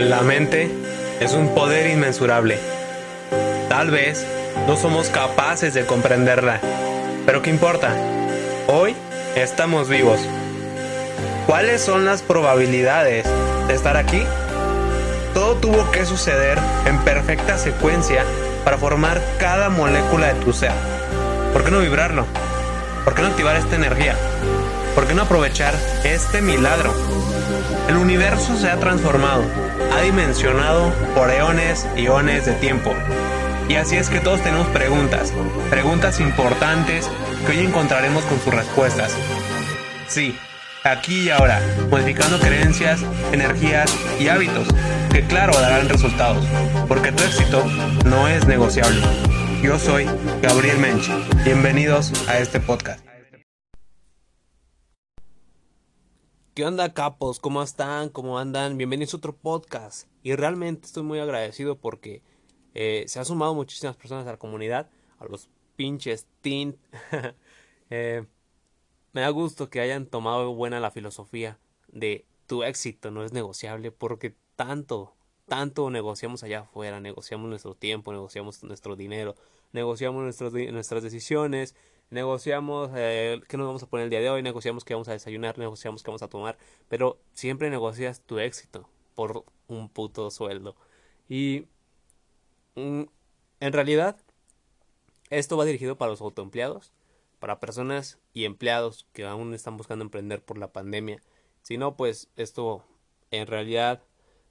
La mente es un poder inmensurable. Tal vez no somos capaces de comprenderla, pero ¿qué importa? Hoy estamos vivos. ¿Cuáles son las probabilidades de estar aquí? Todo tuvo que suceder en perfecta secuencia para formar cada molécula de tu ser. ¿Por qué no vibrarlo? ¿Por qué no activar esta energía? ¿Por qué no aprovechar este milagro? El universo se ha transformado, ha dimensionado por eones y eones de tiempo. Y así es que todos tenemos preguntas, preguntas importantes que hoy encontraremos con sus respuestas. Sí, aquí y ahora, modificando creencias, energías y hábitos que claro darán resultados, porque tu éxito no es negociable. Yo soy Gabriel Mench. Bienvenidos a este podcast. ¿Qué onda capos? ¿Cómo están? ¿Cómo andan? Bienvenidos a otro podcast. Y realmente estoy muy agradecido porque eh, se han sumado muchísimas personas a la comunidad, a los pinches teen. eh, me da gusto que hayan tomado buena la filosofía de tu éxito no es negociable porque tanto, tanto negociamos allá afuera, negociamos nuestro tiempo, negociamos nuestro dinero, negociamos nuestras decisiones, negociamos eh, qué nos vamos a poner el día de hoy, negociamos qué vamos a desayunar, negociamos qué vamos a tomar, pero siempre negocias tu éxito por un puto sueldo. Y mm, en realidad, esto va dirigido para los autoempleados, para personas y empleados que aún están buscando emprender por la pandemia. Si no, pues esto en realidad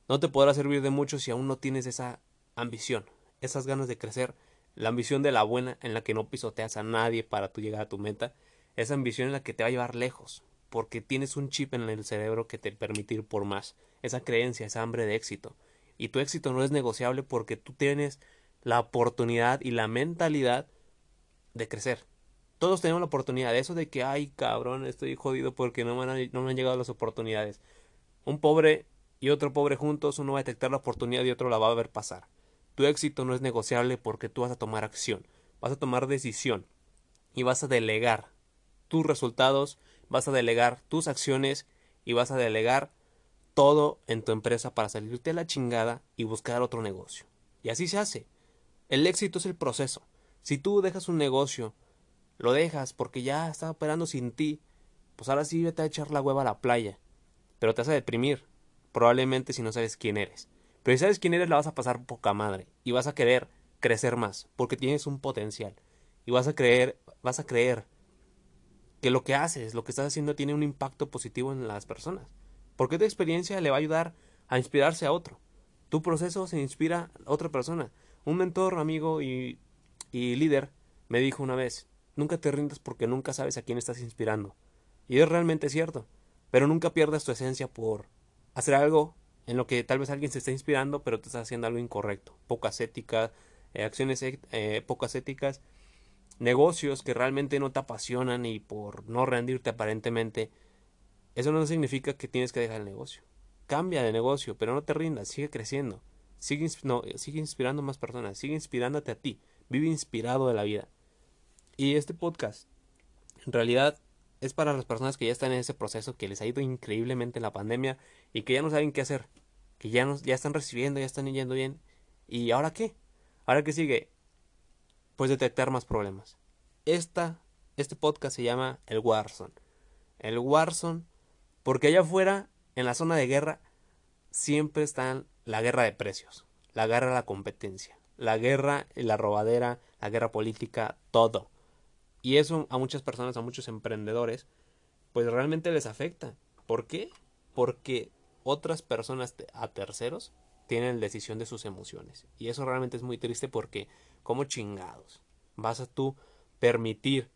no te podrá servir de mucho si aún no tienes esa ambición, esas ganas de crecer la ambición de la buena en la que no pisoteas a nadie para tu llegar a tu meta, esa ambición en la que te va a llevar lejos, porque tienes un chip en el cerebro que te permite ir por más, esa creencia, esa hambre de éxito. Y tu éxito no es negociable porque tú tienes la oportunidad y la mentalidad de crecer. Todos tenemos la oportunidad, eso de que, ay cabrón, estoy jodido porque no me han, no me han llegado las oportunidades. Un pobre y otro pobre juntos, uno va a detectar la oportunidad y otro la va a ver pasar. Tu éxito no es negociable porque tú vas a tomar acción, vas a tomar decisión y vas a delegar tus resultados, vas a delegar tus acciones y vas a delegar todo en tu empresa para salirte a la chingada y buscar otro negocio. Y así se hace. El éxito es el proceso. Si tú dejas un negocio, lo dejas porque ya está operando sin ti, pues ahora sí vete a echar la hueva a la playa. Pero te vas a deprimir, probablemente si no sabes quién eres. Pero si sabes quién eres, la vas a pasar poca madre. Y vas a querer crecer más. Porque tienes un potencial. Y vas a creer, vas a creer que lo que haces, lo que estás haciendo tiene un impacto positivo en las personas. Porque tu experiencia le va a ayudar a inspirarse a otro. Tu proceso se inspira a otra persona. Un mentor, amigo y, y líder me dijo una vez, nunca te rindas porque nunca sabes a quién estás inspirando. Y es realmente cierto. Pero nunca pierdas tu esencia por hacer algo en lo que tal vez alguien se está inspirando, pero tú estás haciendo algo incorrecto. Pocas éticas, eh, acciones eh, pocas éticas, negocios que realmente no te apasionan y por no rendirte aparentemente, eso no significa que tienes que dejar el negocio. Cambia de negocio, pero no te rindas, sigue creciendo. Sigue, no, sigue inspirando más personas, sigue inspirándote a ti, vive inspirado de la vida. Y este podcast, en realidad, es para las personas que ya están en ese proceso, que les ha ido increíblemente en la pandemia y que ya no saben qué hacer, que ya, ya están recibiendo, ya están yendo bien. ¿Y ahora qué? ¿Ahora qué sigue? Pues detectar más problemas. Esta, este podcast se llama el Warzone. El Warzone, porque allá afuera, en la zona de guerra, siempre está la guerra de precios, la guerra de la competencia, la guerra y la robadera, la guerra política, todo. Y eso a muchas personas, a muchos emprendedores, pues realmente les afecta. ¿Por qué? Porque otras personas a terceros tienen decisión de sus emociones. Y eso realmente es muy triste porque, como chingados, vas a tú permitir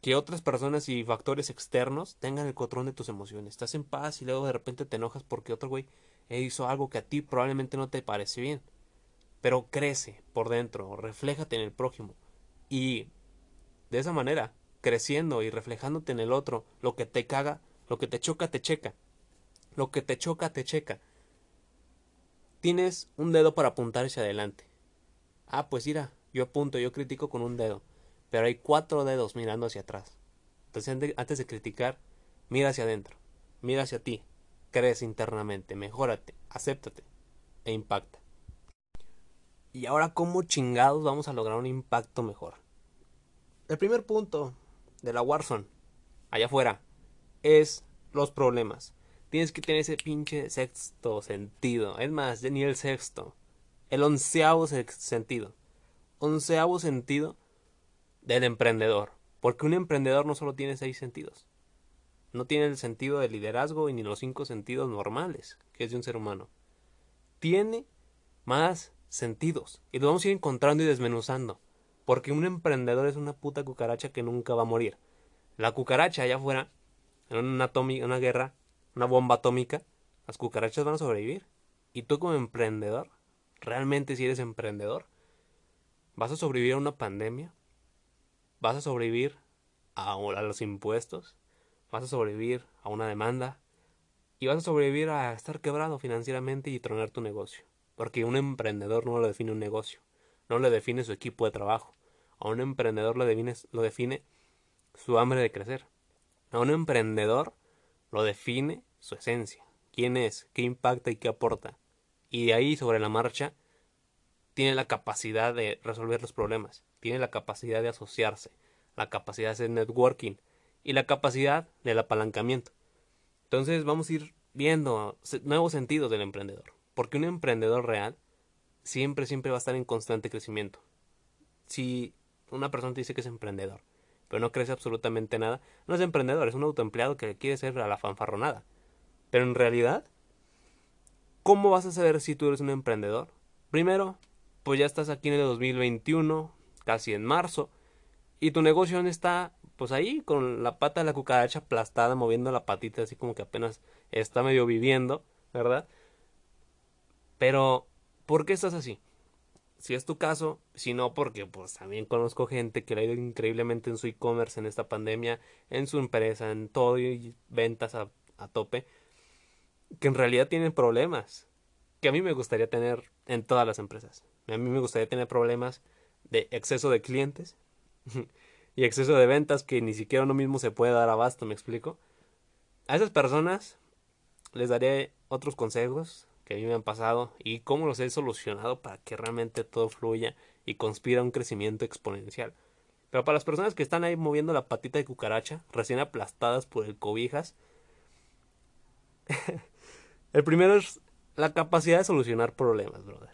que otras personas y factores externos tengan el control de tus emociones. Estás en paz y luego de repente te enojas porque otro güey hizo algo que a ti probablemente no te parece bien. Pero crece por dentro, refléjate en el prójimo. Y de esa manera, creciendo y reflejándote en el otro, lo que te caga, lo que te choca, te checa. Lo que te choca, te checa. Tienes un dedo para apuntar hacia adelante. Ah, pues mira, yo apunto, yo critico con un dedo. Pero hay cuatro dedos mirando hacia atrás. Entonces, antes de criticar, mira hacia adentro. Mira hacia ti. Crees internamente, mejórate, acéptate. e impacta. Y ahora, ¿cómo chingados vamos a lograr un impacto mejor? El primer punto de la Warzone, allá afuera, es los problemas. Tienes que tener ese pinche sexto sentido. Es más, ni el sexto. El onceavo sentido. Onceavo sentido del emprendedor. Porque un emprendedor no solo tiene seis sentidos. No tiene el sentido de liderazgo y ni los cinco sentidos normales que es de un ser humano. Tiene más sentidos. Y los vamos a ir encontrando y desmenuzando. Porque un emprendedor es una puta cucaracha que nunca va a morir. La cucaracha allá afuera, en una, una guerra, una bomba atómica, las cucarachas van a sobrevivir. Y tú como emprendedor, realmente si eres emprendedor, vas a sobrevivir a una pandemia, vas a sobrevivir a, los impuestos, vas a sobrevivir a una demanda y vas a sobrevivir a estar quebrado financieramente y tronar tu negocio. Porque un emprendedor no lo define un negocio, no le define su equipo de trabajo. A un emprendedor lo define, lo define su hambre de crecer. A un emprendedor lo define su esencia. ¿Quién es? ¿Qué impacta y qué aporta? Y de ahí, sobre la marcha, tiene la capacidad de resolver los problemas, tiene la capacidad de asociarse, la capacidad de hacer networking y la capacidad del apalancamiento. Entonces vamos a ir viendo nuevos sentidos del emprendedor. Porque un emprendedor real siempre, siempre va a estar en constante crecimiento. Si una persona te dice que es emprendedor, pero no crece absolutamente nada, no es emprendedor, es un autoempleado que quiere ser a la fanfarronada. Pero en realidad, ¿cómo vas a saber si tú eres un emprendedor? Primero, pues ya estás aquí en el 2021, casi en marzo, y tu negocio está pues ahí con la pata de la cucaracha aplastada, moviendo la patita así como que apenas está medio viviendo, ¿verdad? Pero, ¿por qué estás así? Si es tu caso, si no, porque pues también conozco gente que le ha ido increíblemente en su e-commerce en esta pandemia, en su empresa, en todo y ventas a, a tope, que en realidad tienen problemas, que a mí me gustaría tener en todas las empresas. A mí me gustaría tener problemas de exceso de clientes y exceso de ventas que ni siquiera uno mismo se puede dar abasto, ¿me explico? A esas personas les daré otros consejos que a mí me han pasado y cómo los he solucionado para que realmente todo fluya y conspira un crecimiento exponencial. Pero para las personas que están ahí moviendo la patita de cucaracha, recién aplastadas por el cobijas, el primero es la capacidad de solucionar problemas, brother.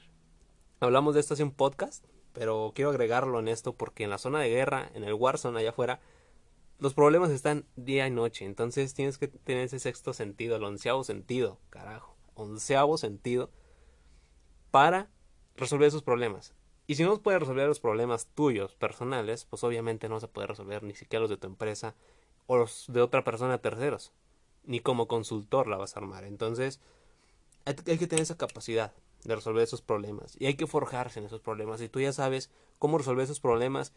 Hablamos de esto hace un podcast, pero quiero agregarlo en esto porque en la zona de guerra, en el Warzone allá afuera, los problemas están día y noche. Entonces tienes que tener ese sexto sentido, el onceavo sentido, carajo onceavo sentido para resolver esos problemas. Y si no puedes resolver los problemas tuyos, personales, pues obviamente no a poder resolver ni siquiera los de tu empresa o los de otra persona terceros. Ni como consultor la vas a armar. Entonces, hay que tener esa capacidad de resolver esos problemas. Y hay que forjarse en esos problemas. Y tú ya sabes cómo resolver esos problemas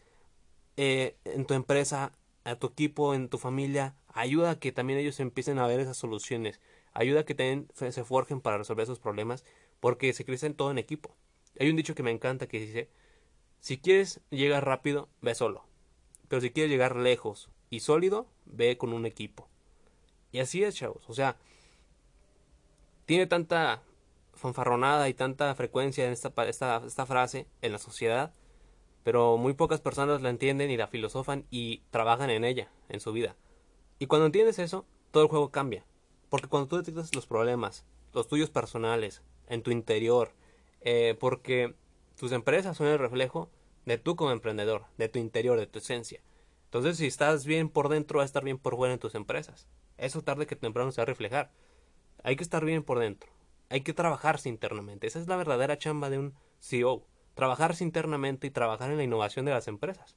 eh, en tu empresa, a tu equipo, en tu familia, ayuda a que también ellos empiecen a ver esas soluciones ayuda a que también se forjen para resolver esos problemas porque se crecen todo en equipo. Hay un dicho que me encanta que dice, si quieres llegar rápido, ve solo, pero si quieres llegar lejos y sólido, ve con un equipo. Y así es, chavos, o sea, tiene tanta fanfarronada y tanta frecuencia en esta, esta frase en la sociedad, pero muy pocas personas la entienden y la filosofan y trabajan en ella, en su vida. Y cuando entiendes eso, todo el juego cambia. Porque cuando tú detectas los problemas, los tuyos personales, en tu interior, eh, porque tus empresas son el reflejo de tú como emprendedor, de tu interior, de tu esencia. Entonces, si estás bien por dentro, vas a estar bien por fuera en tus empresas. Eso tarde que temprano se va a reflejar. Hay que estar bien por dentro. Hay que trabajarse internamente. Esa es la verdadera chamba de un CEO. Trabajarse internamente y trabajar en la innovación de las empresas.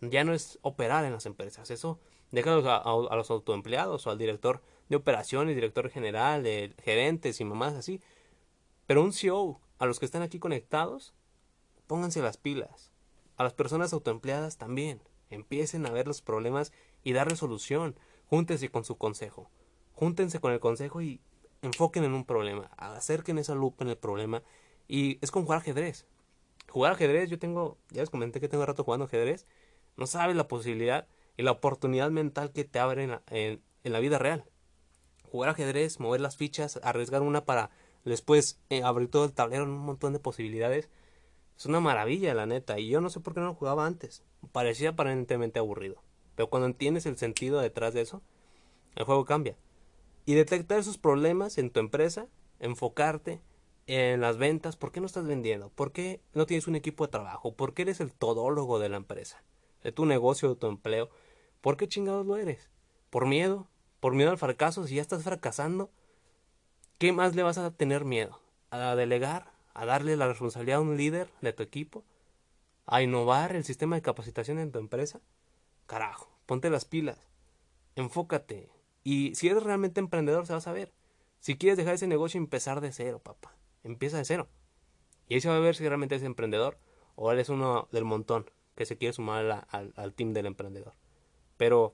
Ya no es operar en las empresas. Eso déjalo a, a los autoempleados o al director de operaciones, director general, de gerentes y mamás así. Pero un CEO, a los que están aquí conectados, pónganse las pilas. A las personas autoempleadas también. Empiecen a ver los problemas y dar solución. Júntense con su consejo. Júntense con el consejo y enfoquen en un problema. Acerquen esa lupa en el problema. Y es con jugar ajedrez. Jugar ajedrez, yo tengo, ya les comenté que tengo rato jugando ajedrez. No sabes la posibilidad y la oportunidad mental que te abre en la vida real jugar ajedrez, mover las fichas, arriesgar una para Después eh, abrir todo el tablero en un montón de posibilidades. Es una maravilla, la neta. Y yo no sé por qué no lo jugaba antes. Parecía aparentemente aburrido. Pero cuando entiendes el sentido detrás de eso, el juego cambia. Y detectar esos problemas en tu empresa, enfocarte en las ventas, ¿por qué no estás vendiendo? ¿Por qué no tienes un equipo de trabajo? ¿Por qué eres el todólogo de la empresa? De tu negocio, de tu empleo. ¿Por qué chingados lo eres? ¿Por miedo? ¿Por miedo al fracaso? Si ya estás fracasando, ¿qué más le vas a tener miedo? ¿A delegar? ¿A darle la responsabilidad a un líder de tu equipo? ¿A innovar el sistema de capacitación en tu empresa? Carajo, ponte las pilas. Enfócate. Y si eres realmente emprendedor, se va a saber. Si quieres dejar ese negocio, empezar de cero, papá. Empieza de cero. Y ahí se va a ver si realmente eres emprendedor o eres uno del montón que se quiere sumar al, al team del emprendedor. Pero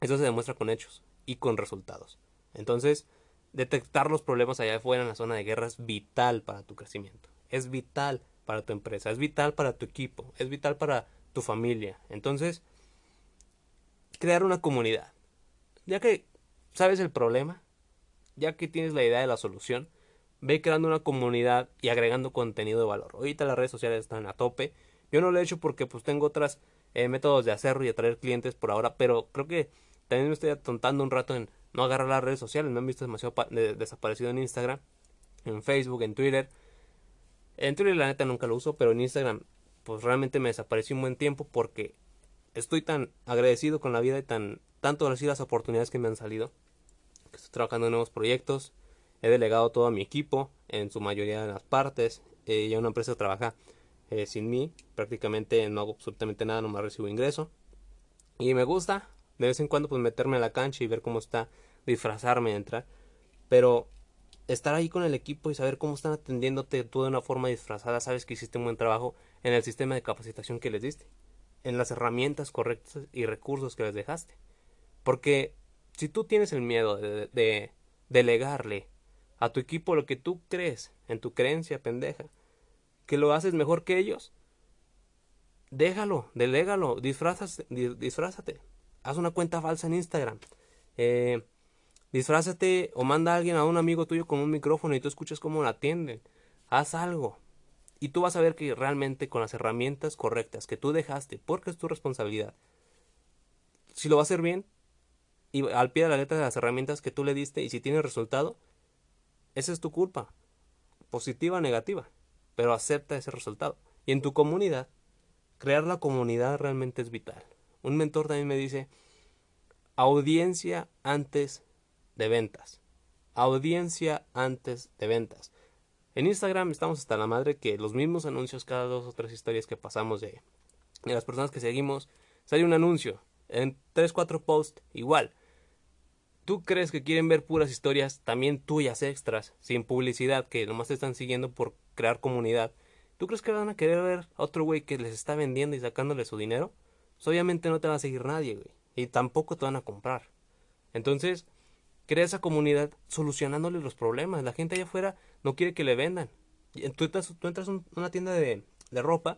eso se demuestra con hechos y con resultados. Entonces, detectar los problemas allá afuera en la zona de guerra es vital para tu crecimiento. Es vital para tu empresa, es vital para tu equipo, es vital para tu familia. Entonces, crear una comunidad. Ya que sabes el problema, ya que tienes la idea de la solución, ve creando una comunidad y agregando contenido de valor. Ahorita las redes sociales están a tope. Yo no lo he hecho porque pues tengo otros eh, métodos de hacerlo y atraer clientes por ahora, pero creo que también me estoy atontando un rato en no agarrar las redes sociales. Me han visto demasiado desaparecido en Instagram, en Facebook, en Twitter. En Twitter la neta nunca lo uso, pero en Instagram pues realmente me desapareció un buen tiempo porque estoy tan agradecido con la vida y tan tanto así las oportunidades que me han salido. Estoy trabajando en nuevos proyectos, he delegado todo a mi equipo, en su mayoría de las partes. Eh, ya una empresa trabaja eh, sin mí, prácticamente no hago absolutamente nada, nomás recibo ingreso. Y me gusta de vez en cuando pues meterme a la cancha y ver cómo está, disfrazarme, entrar. Pero estar ahí con el equipo y saber cómo están atendiéndote tú de una forma disfrazada, sabes que hiciste un buen trabajo en el sistema de capacitación que les diste, en las herramientas correctas y recursos que les dejaste. Porque si tú tienes el miedo de, delegarle a tu equipo lo que tú crees, en tu creencia pendeja, que lo haces mejor que ellos, déjalo, delégalo, disfrázate, haz una cuenta falsa en Instagram, eh, disfrázate o manda a alguien a un amigo tuyo con un micrófono y tú escuchas cómo lo atienden, haz algo, y tú vas a ver que realmente con las herramientas correctas que tú dejaste, porque es tu responsabilidad, si lo va a hacer bien, y al pie de la letra de las herramientas que tú le diste y si tiene resultado, esa es tu culpa, positiva o negativa, pero acepta ese resultado. Y en tu comunidad, crear la comunidad realmente es vital. Un mentor también me dice, audiencia antes de ventas. Audiencia antes de ventas. En Instagram estamos hasta la madre que los mismos anuncios, cada dos o tres historias que pasamos de, las personas que seguimos, sale un anuncio. En tres, cuatro posts, igual tú crees que quieren ver puras historias también tuyas extras, sin publicidad, que nomás te están siguiendo por crear comunidad, ¿tú crees que van a querer ver a otro güey que les está vendiendo y sacándole su dinero? Pues obviamente no te va a seguir nadie, güey. Y tampoco te van a comprar. Entonces, crea esa comunidad solucionándole los problemas. La gente allá afuera no quiere que le vendan. Tú entras, tú entras a una tienda de, de ropa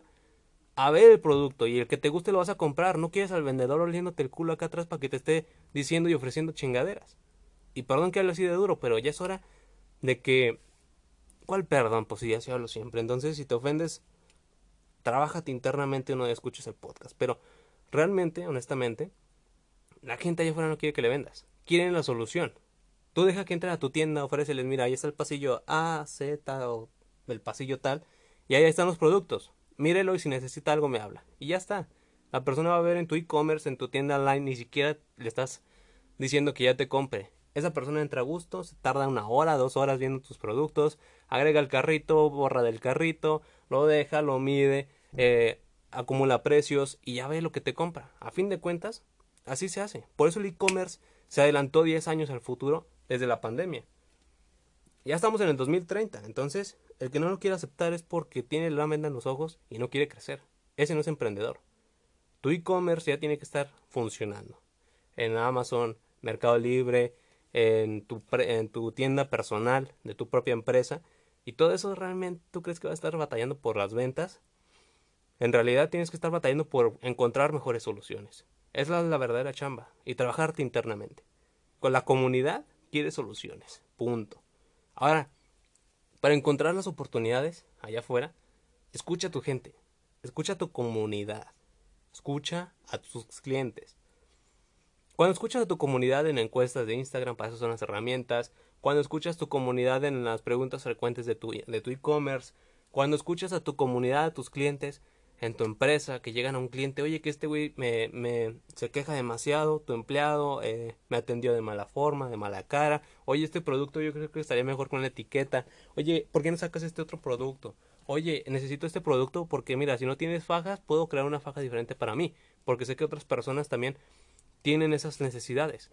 a ver el producto y el que te guste lo vas a comprar. No quieres al vendedor oliéndote el culo acá atrás para que te esté diciendo y ofreciendo chingaderas. Y perdón que hable así de duro, pero ya es hora de que... ¿Cuál perdón? Pues sí, ya se hablo siempre. Entonces, si te ofendes, trabájate internamente no escuches el podcast. Pero realmente, honestamente, la gente allá afuera no quiere que le vendas. Quieren la solución. Tú deja que entren a tu tienda, ofréceles, mira, ahí está el pasillo A, Z o el pasillo tal, y ahí están los productos mírelo y si necesita algo me habla. Y ya está. La persona va a ver en tu e-commerce, en tu tienda online, ni siquiera le estás diciendo que ya te compre. Esa persona entra a gusto, se tarda una hora, dos horas viendo tus productos, agrega el carrito, borra del carrito, lo deja, lo mide, eh, acumula precios y ya ve lo que te compra. A fin de cuentas, así se hace. Por eso el e-commerce se adelantó 10 años al futuro desde la pandemia. Ya estamos en el 2030, entonces el que no lo quiere aceptar es porque tiene la venda en los ojos y no quiere crecer. Ese no es emprendedor. Tu e-commerce ya tiene que estar funcionando. En Amazon, Mercado Libre, en tu, en tu tienda personal de tu propia empresa. Y todo eso realmente tú crees que va a estar batallando por las ventas. En realidad tienes que estar batallando por encontrar mejores soluciones. Es la, verdadera chamba. Y trabajarte internamente. Con la comunidad quieres soluciones. Punto. Ahora, Para encontrar las oportunidades allá afuera, escucha a tu gente, escucha a tu comunidad, escucha a tus clientes. Cuando escuchas a tu comunidad en encuestas de Instagram, para eso son las herramientas. Cuando escuchas a tu comunidad en las preguntas frecuentes de tu de tu e-commerce. Cuando escuchas a tu comunidad, a tus clientes, en tu empresa, que llegan a un cliente, oye, que este güey me, me, se queja demasiado, tu empleado eh, me atendió de mala forma, de mala cara, oye, este producto yo creo que estaría mejor con la etiqueta, oye, ¿por qué no sacas este otro producto? Oye, necesito este producto porque mira, si no tienes fajas, puedo crear una faja diferente para mí, porque sé que otras personas también tienen esas necesidades.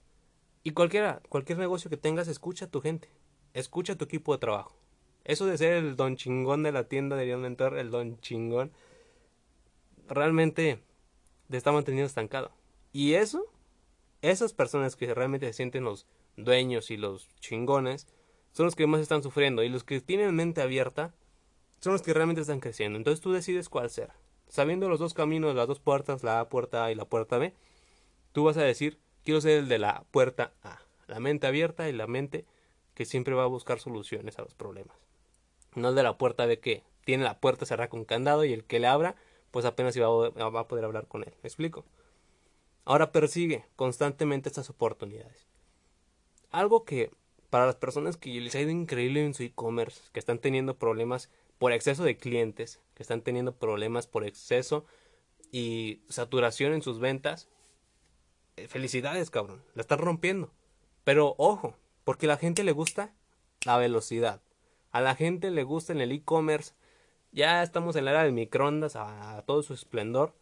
Y cualquiera, cualquier negocio que tengas, escucha a tu gente, escucha a tu equipo de trabajo. Eso de ser el don chingón de la tienda de un mentor, el don chingón, realmente te está manteniendo estancado. Y eso, esas personas que realmente se sienten los dueños y los chingones, son los que más están sufriendo. Y los que tienen mente abierta, son los que realmente están creciendo. Entonces tú decides cuál ser. Sabiendo los dos caminos, las dos puertas, la puerta A y la puerta B, tú vas a decir, quiero ser el de la puerta A. La mente abierta y la mente que siempre va a buscar soluciones a los problemas. No el de la puerta B que tiene la puerta cerrada con candado y el que le abra pues apenas iba a, poder hablar con él. ¿Me explico? Ahora persigue constantemente estas oportunidades. Algo que para las personas que les ha ido increíble en su e-commerce, que están teniendo problemas por exceso de clientes, que están teniendo problemas por exceso y saturación en sus ventas, eh, felicidades, cabrón, la están rompiendo. Pero ojo, porque a la gente le gusta la velocidad. A la gente le gusta en el e-commerce ya estamos en la era del microondas a, todo su esplendor,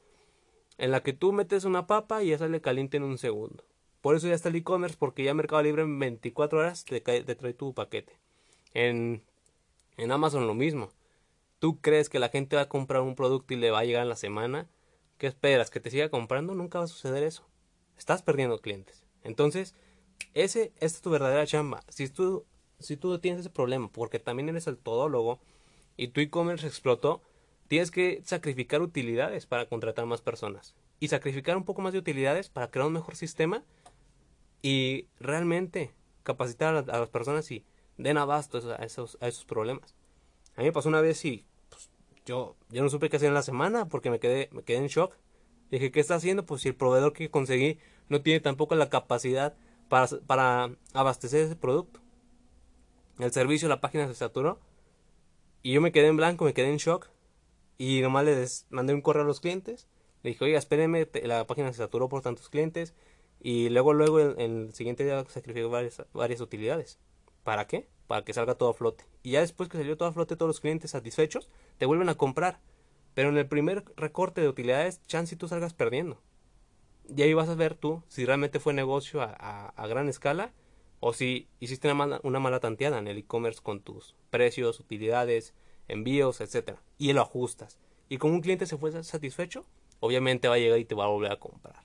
en la que tú metes una papa y ya sale caliente en un segundo. Por eso ya está el e-commerce, porque ya Mercado Libre en 24 horas te, trae tu paquete. En, en Amazon lo mismo. ¿Tú crees que la gente va a comprar un producto y le va a llegar en la semana? ¿Qué esperas? ¿Que te siga comprando? Nunca va a suceder eso. Estás perdiendo clientes. Entonces, ese, es tu verdadera chamba. Si tú, si tú tienes ese problema, porque también eres el todólogo, y tu e-commerce explotó, tienes que sacrificar utilidades para contratar más personas y sacrificar un poco más de utilidades para crear un mejor sistema y realmente capacitar a, las personas y den abasto a esos, a esos problemas. A mí me pasó una vez y pues, yo, yo no supe qué hacer en la semana porque me quedé, me quedé en shock. Dije, ¿qué está haciendo? Pues si el proveedor que conseguí no tiene tampoco la capacidad para, para abastecer ese producto. El servicio, la página se saturó y yo me quedé en blanco, me quedé en shock. Y nomás les mandé un correo a los clientes. Le dije, oiga, espérenme, la página se saturó por tantos clientes. Y luego, luego, en, el siguiente día sacrificé varias, varias utilidades. ¿Para qué? Para que salga todo a flote. Y ya después que salió todo a flote, todos los clientes satisfechos, te vuelven a comprar. Pero en el primer recorte de utilidades, chance tú salgas perdiendo. Y ahí vas a ver tú si realmente fue negocio a, a gran escala o si hiciste una mala, tanteada en el e-commerce con tus precios, utilidades, envíos, etcétera, y lo ajustas. Y como un cliente se fue satisfecho, obviamente va a llegar y te va a volver a comprar.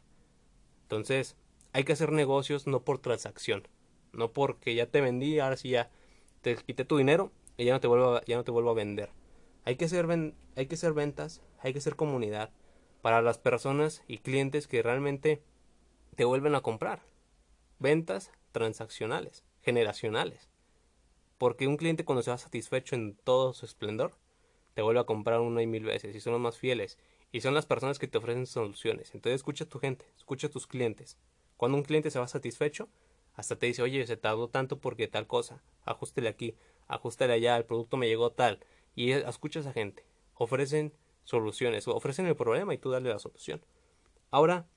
Entonces, hay que hacer negocios no por transacción, no porque ya te vendí, ahora sí ya te quité tu dinero y ya no te vuelvo a, ya no te vuelvo a vender. Hay que hacer hay que hacer ventas, hay que hacer comunidad para las personas y clientes que realmente te vuelven a comprar. Ventas transaccionales, generacionales. Porque un cliente cuando se va satisfecho en todo su esplendor, te vuelve a comprar una y mil veces y son los más fieles. Y son las personas que te ofrecen soluciones. Entonces escucha a tu gente, escucha a tus clientes. Cuando un cliente se va satisfecho, hasta te dice, oye, se tardó tanto porque tal cosa, ajustele aquí, ajustele allá, el producto me llegó tal. Y escucha a esa gente. Ofrecen soluciones, ofrecen el problema y tú dale la solución. Ahora,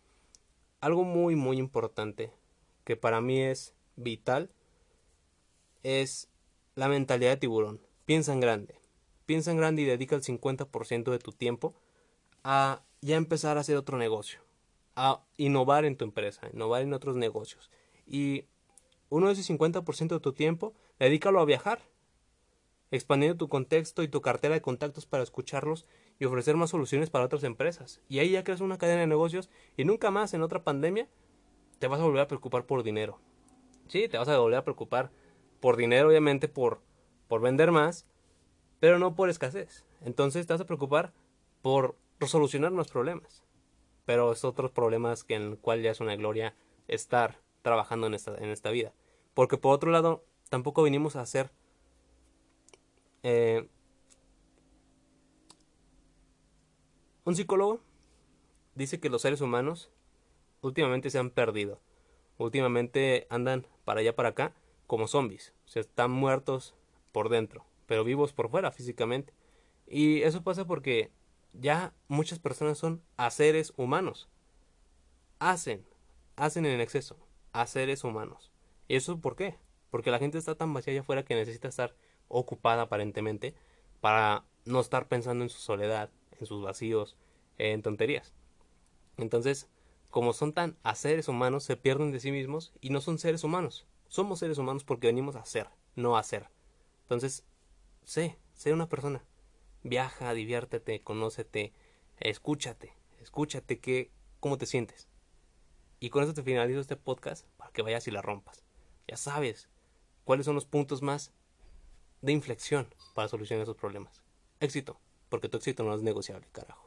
algo muy, muy importante que para mí es vital es la mentalidad de tiburón. Piensa en grande. Piensa en grande y dedica el 50% de tu tiempo a ya empezar a hacer otro negocio. A innovar en tu empresa, innovar en otros negocios. Y uno de ese 50% de tu tiempo, dedícalo a viajar. Expandiendo tu contexto y tu cartera de contactos para escucharlos y ofrecer más soluciones para otras empresas. Y ahí ya creas una cadena de negocios y nunca más en otra pandemia te vas a volver a preocupar por dinero. Sí, te vas a volver a preocupar por dinero, obviamente, por, por vender más, pero no por escasez. Entonces te vas a preocupar por solucionar más problemas. Pero es otros problemas que en el cual ya es una gloria estar trabajando en esta, en esta vida. Porque por otro lado, tampoco vinimos a hacer Eh, un psicólogo dice que los seres humanos últimamente se han perdido. Últimamente andan para allá para acá como zombies. O sea, están muertos por dentro, pero vivos por fuera físicamente. Y eso pasa porque ya muchas personas son a seres humanos. Hacen, hacen en exceso a seres humanos. ¿Y eso por qué? Porque la gente está tan vacía allá afuera que necesita estar ocupada aparentemente para no estar pensando en su soledad, en sus vacíos, en tonterías. Entonces, como son tan a seres humanos, se pierden de sí mismos y no son seres humanos. Somos seres humanos porque venimos a ser, no a ser. Entonces, sé, sé una persona. Viaja, diviértete, conócete, escúchate, escúchate que, cómo te sientes. Y con eso te finalizo este podcast para que vayas y la rompas. Ya sabes cuáles son los puntos más de inflexión para solucionar esos problemas. Éxito, porque tu éxito no es negociable, carajo.